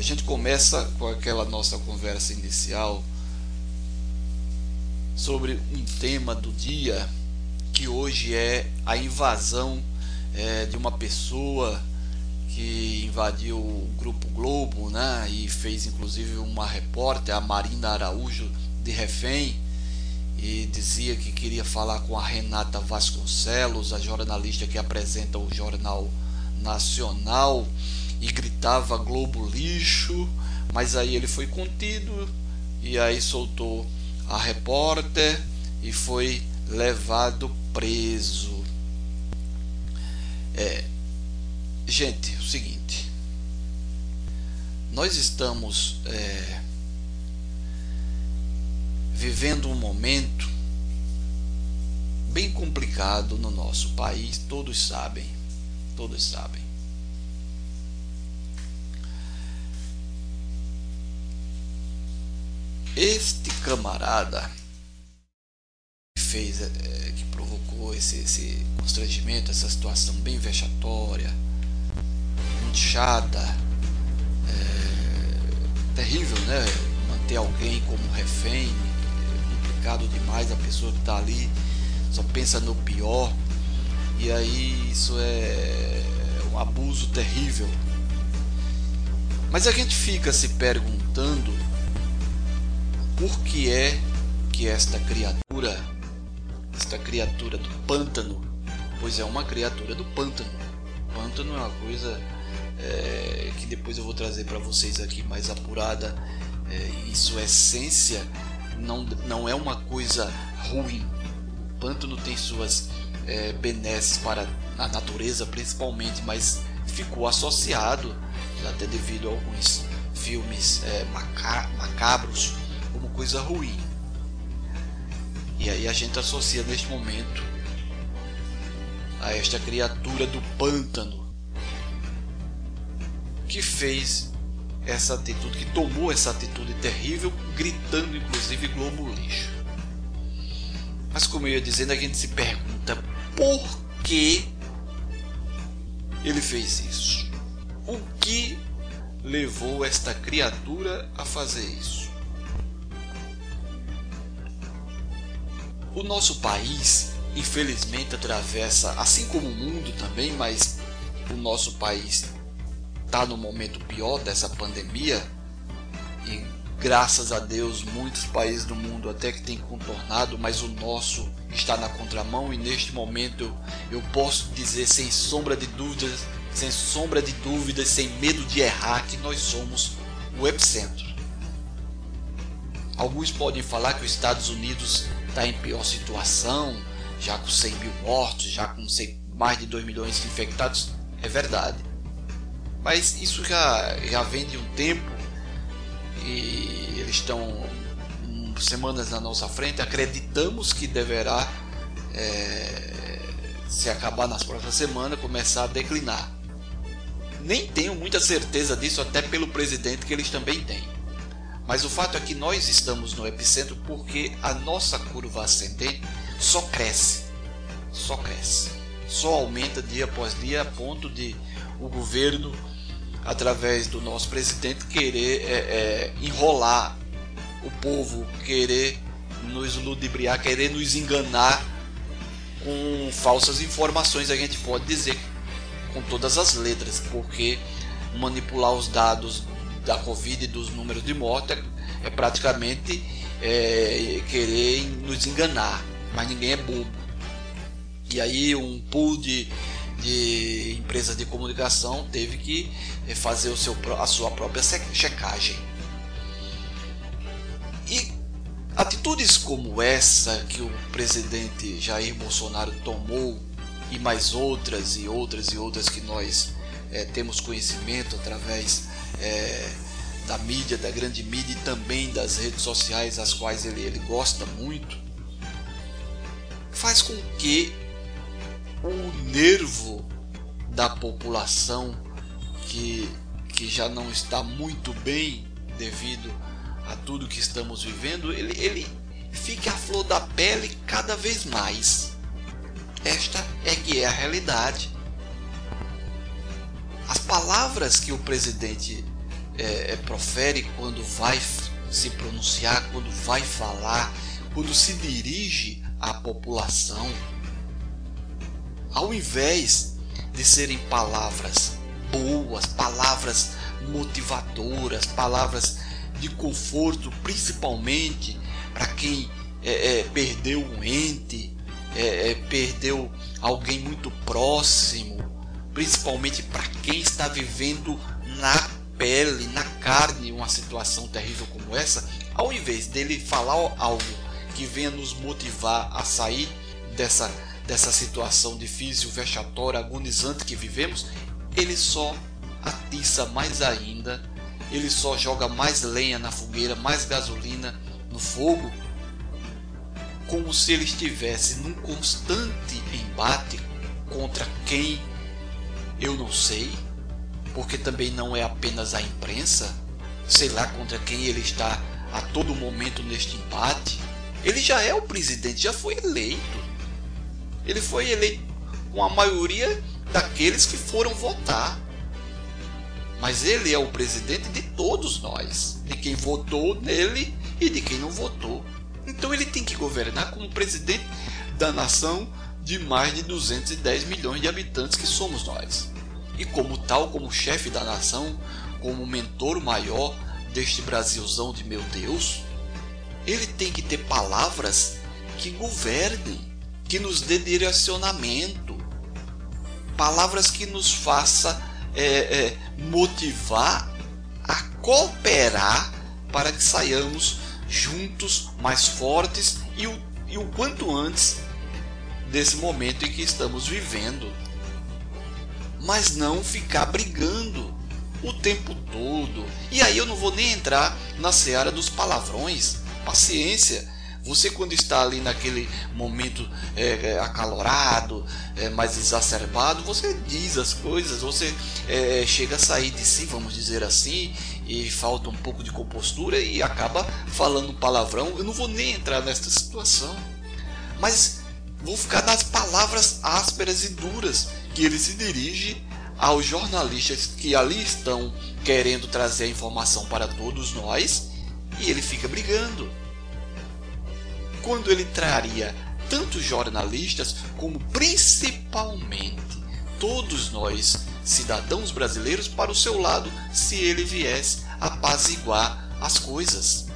A gente começa com aquela nossa conversa inicial sobre um tema do dia que hoje é a invasão é, de uma pessoa que invadiu o Grupo Globo né, e fez inclusive uma repórter, a Marina Araújo, de refém e dizia que queria falar com a Renata Vasconcelos, a jornalista que apresenta o Jornal Nacional, e gritava Globo lixo, mas aí ele foi contido e aí soltou a repórter e foi levado preso. É, gente, o seguinte, nós estamos é, vivendo um momento bem complicado no nosso país, todos sabem, todos sabem. Este camarada que fez, é, que provocou esse, esse constrangimento, essa situação bem vexatória, manchada, é, terrível, né? Manter alguém como refém é complicado demais. A pessoa que está ali só pensa no pior e aí isso é um abuso terrível. Mas a gente fica se perguntando por que é que esta criatura, esta criatura do pântano, pois é uma criatura do pântano. Pântano é uma coisa é, que depois eu vou trazer para vocês aqui mais apurada. É, em sua essência, não, não é uma coisa ruim. O pântano tem suas é, benesses para a natureza, principalmente, mas ficou associado, até devido a alguns filmes é, macabros, como coisa ruim. E aí a gente associa neste momento a esta criatura do pântano que fez essa atitude, que tomou essa atitude terrível, gritando inclusive Globo lixo. Mas como eu ia dizendo, a gente se pergunta por que ele fez isso? O que levou esta criatura a fazer isso? O nosso país, infelizmente, atravessa, assim como o mundo também, mas o nosso país está no momento pior dessa pandemia e graças a Deus muitos países do mundo até que têm contornado, mas o nosso está na contramão e neste momento eu, posso dizer sem sombra de dúvidas, sem sombra de dúvidas, sem medo de errar que nós somos o epicentro. Alguns podem falar que os Estados Unidos está em pior situação, já com 100 mil mortos, já com mais de 2 milhões de infectados, é verdade. Mas isso já, já vem de um tempo e eles estão semanas na nossa frente. Acreditamos que deverá, é, se acabar nas próximas semanas, começar a declinar. Nem tenho muita certeza disso, até pelo presidente que eles também têm. Mas o fato é que nós estamos no epicentro porque a nossa curva ascendente só cresce, só cresce, só aumenta dia após dia a ponto de o governo, através do nosso presidente, querer é, é, enrolar o povo, querer nos ludibriar, querer nos enganar com falsas informações, a gente pode dizer com todas as letras, porque manipular os dados da Covid e dos números de morte é, é praticamente é, querer nos enganar, mas ninguém é bobo. E aí um pool de, de empresas de comunicação teve que é, fazer o seu, a sua própria checagem. E atitudes como essa que o presidente Jair Bolsonaro tomou e mais outras e outras e outras que nós é, temos conhecimento através é, da mídia, da grande mídia e também das redes sociais, as quais ele, ele gosta muito, faz com que o nervo da população que, que já não está muito bem devido a tudo que estamos vivendo, ele, ele fique à flor da pele cada vez mais. Esta é que é a realidade. As palavras que o presidente é, é, profere, quando vai se pronunciar, quando vai falar, quando se dirige à população, ao invés de serem palavras boas, palavras motivadoras, palavras de conforto, principalmente para quem é, é, perdeu um ente, é, é perdeu alguém muito próximo, principalmente para quem está vivendo na pele, na carne, uma situação terrível como essa, ao invés dele falar algo que venha nos motivar a sair dessa, dessa situação difícil, vexatória, agonizante que vivemos, ele só atiça mais ainda, ele só joga mais lenha na fogueira, mais gasolina no fogo, como se ele estivesse num constante embate contra quem eu não sei, porque também não é apenas a imprensa, sei lá contra quem ele está a todo momento neste embate. Ele já é o presidente, já foi eleito. Ele foi eleito com a maioria daqueles que foram votar. Mas ele é o presidente de todos nós, de quem votou nele e de quem não votou. Então ele tem que governar como presidente da nação de mais de 210 milhões de habitantes que somos nós. E como tal, como chefe da nação, como mentor maior deste Brasilzão de meu Deus, ele tem que ter palavras que governem, que nos dê direcionamento, palavras que nos faça é, é, motivar a cooperar para que saiamos juntos mais fortes e o, e o quanto antes desse momento em que estamos vivendo mas não ficar brigando o tempo todo. E aí eu não vou nem entrar na seara dos palavrões. Paciência. Você quando está ali naquele momento é, é, acalorado, é, mais exacerbado, você diz as coisas, você é, chega a sair de si, vamos dizer assim, e falta um pouco de compostura e acaba falando palavrão. Eu não vou nem entrar nesta situação, mas vou ficar nas palavras ásperas e duras que ele se dirige aos jornalistas que ali estão querendo trazer a informação para todos nós e ele fica brigando. Quando ele traria tanto jornalistas como principalmente todos nós, cidadãos brasileiros, para o seu lado, se ele viesse apaziguar as coisas.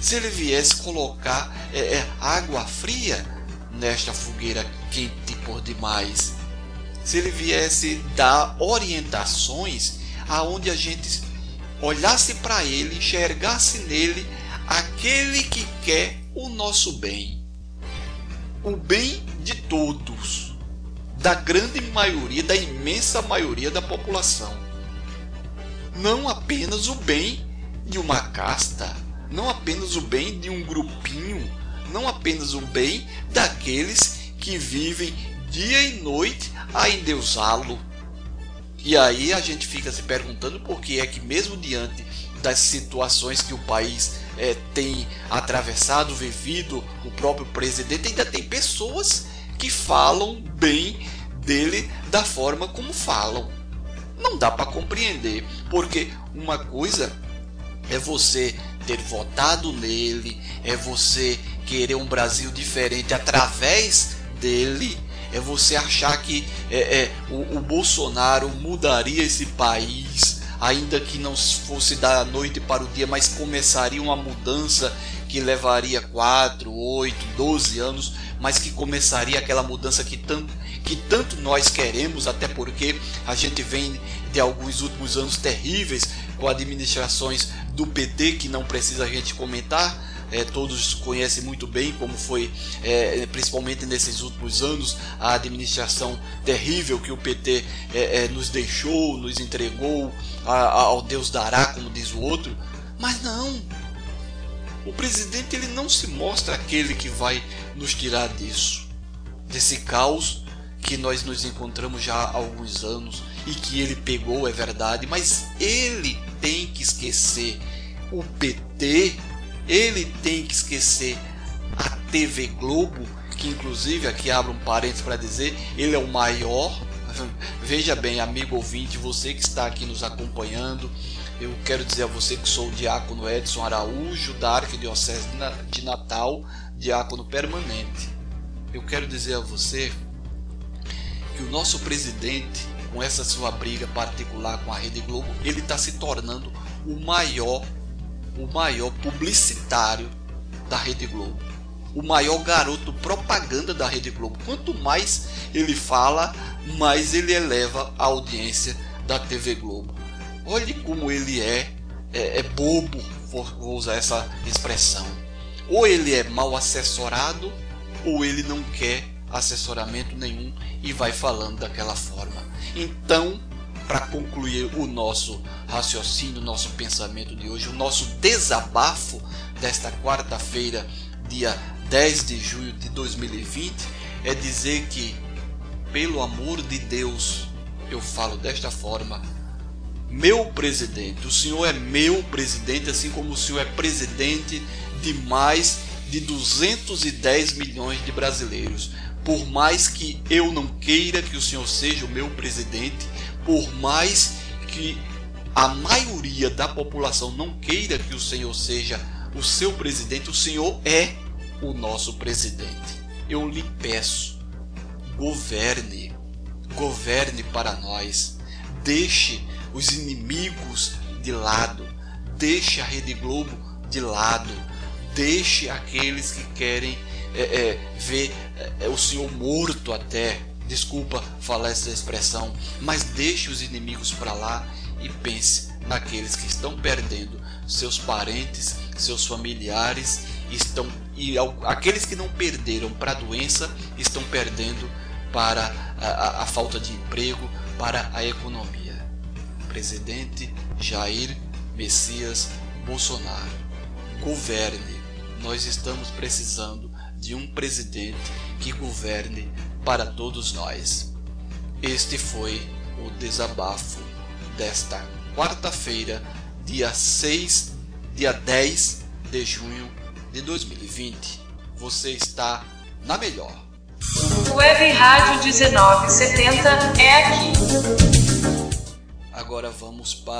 Se ele viesse colocar é, é, água fria nesta fogueira quente por demais se ele viesse dar orientações aonde a gente olhasse para ele, enxergasse nele aquele que quer o nosso bem. O bem de todos, da grande maioria, da imensa maioria da população. Não apenas o bem de uma casta, não apenas o bem de um grupinho, não apenas o bem daqueles que vivem dia e noite a endeusá-lo. E aí a gente fica se perguntando por que é que, mesmo diante das situações que o país é, tem atravessado, vivido, o próprio presidente, ainda tem pessoas que falam bem dele da forma como falam. Não dá para compreender, porque uma coisa é você ter votado nele, é você querer um Brasil diferente através dele é você achar que é, é o, o, Bolsonaro mudaria esse país, ainda que não fosse da noite para o dia, mas começaria uma mudança que levaria 4, 8, 12 anos, mas que começaria aquela mudança que tanto, que tanto nós queremos, até porque a gente vem de alguns últimos anos terríveis com administrações do PT que não precisa a gente comentar é, todos conhecem muito bem como foi, é, principalmente nesses últimos anos, a administração terrível que o PT é, é, nos deixou, nos entregou a, a, ao Deus dará, como diz o outro. Mas não, o presidente ele não se mostra aquele que vai nos tirar disso, desse caos que nós nos encontramos já há alguns anos e que ele pegou, é verdade, mas ele tem que esquecer o PT ele tem que esquecer a TV Globo, que inclusive aqui abro um parênteses para dizer, ele é o maior. Veja bem, amigo ouvinte, você que está aqui nos acompanhando, Eu quero dizer a você que sou o diácono Edson Araújo, da Arquidiocese de Natal, diácono permanente. Eu quero dizer a você que o nosso presidente, com essa sua briga particular com a Rede Globo, ele está se tornando o maior, o maior publicitário da Rede Globo, o maior garoto propaganda da Rede Globo. Quanto mais ele fala, mais ele eleva a audiência da TV Globo. Olhe como ele é, é, é bobo, vou, usar essa expressão. Ou ele é mal assessorado, ou ele não quer assessoramento nenhum e vai falando daquela forma. Então, para concluir o nosso raciocínio, o nosso pensamento de hoje, o nosso desabafo desta quarta-feira, dia 10 de julho de 2020, é dizer que, pelo amor de Deus, eu falo desta forma, meu presidente, o senhor é meu presidente, assim como o senhor é presidente de mais de 210 milhões de brasileiros. Por mais que eu não queira que o senhor seja o meu presidente, por mais que a maioria da população não queira que o senhor seja o seu presidente, o senhor é o nosso presidente. Eu lhe peço, governe, governe para nós, deixe os inimigos de lado, deixe a Rede Globo de lado, deixe aqueles que querem é, é, ver é, o Senhor morto até. Desculpa falar essa expressão, mas deixe os inimigos para lá e pense naqueles que estão perdendo seus parentes, seus familiares, estão e aqueles que não perderam para a doença estão perdendo para a, a, a falta de emprego, para a economia. Presidente Jair Messias Bolsonaro, governe nós estamos precisando de um presidente que governe para todos nós. Este foi o desabafo desta quarta-feira, dia 6, dia 10 de junho de 2020. Você está na melhor. Web Rádio 1970 é aqui. Agora vamos para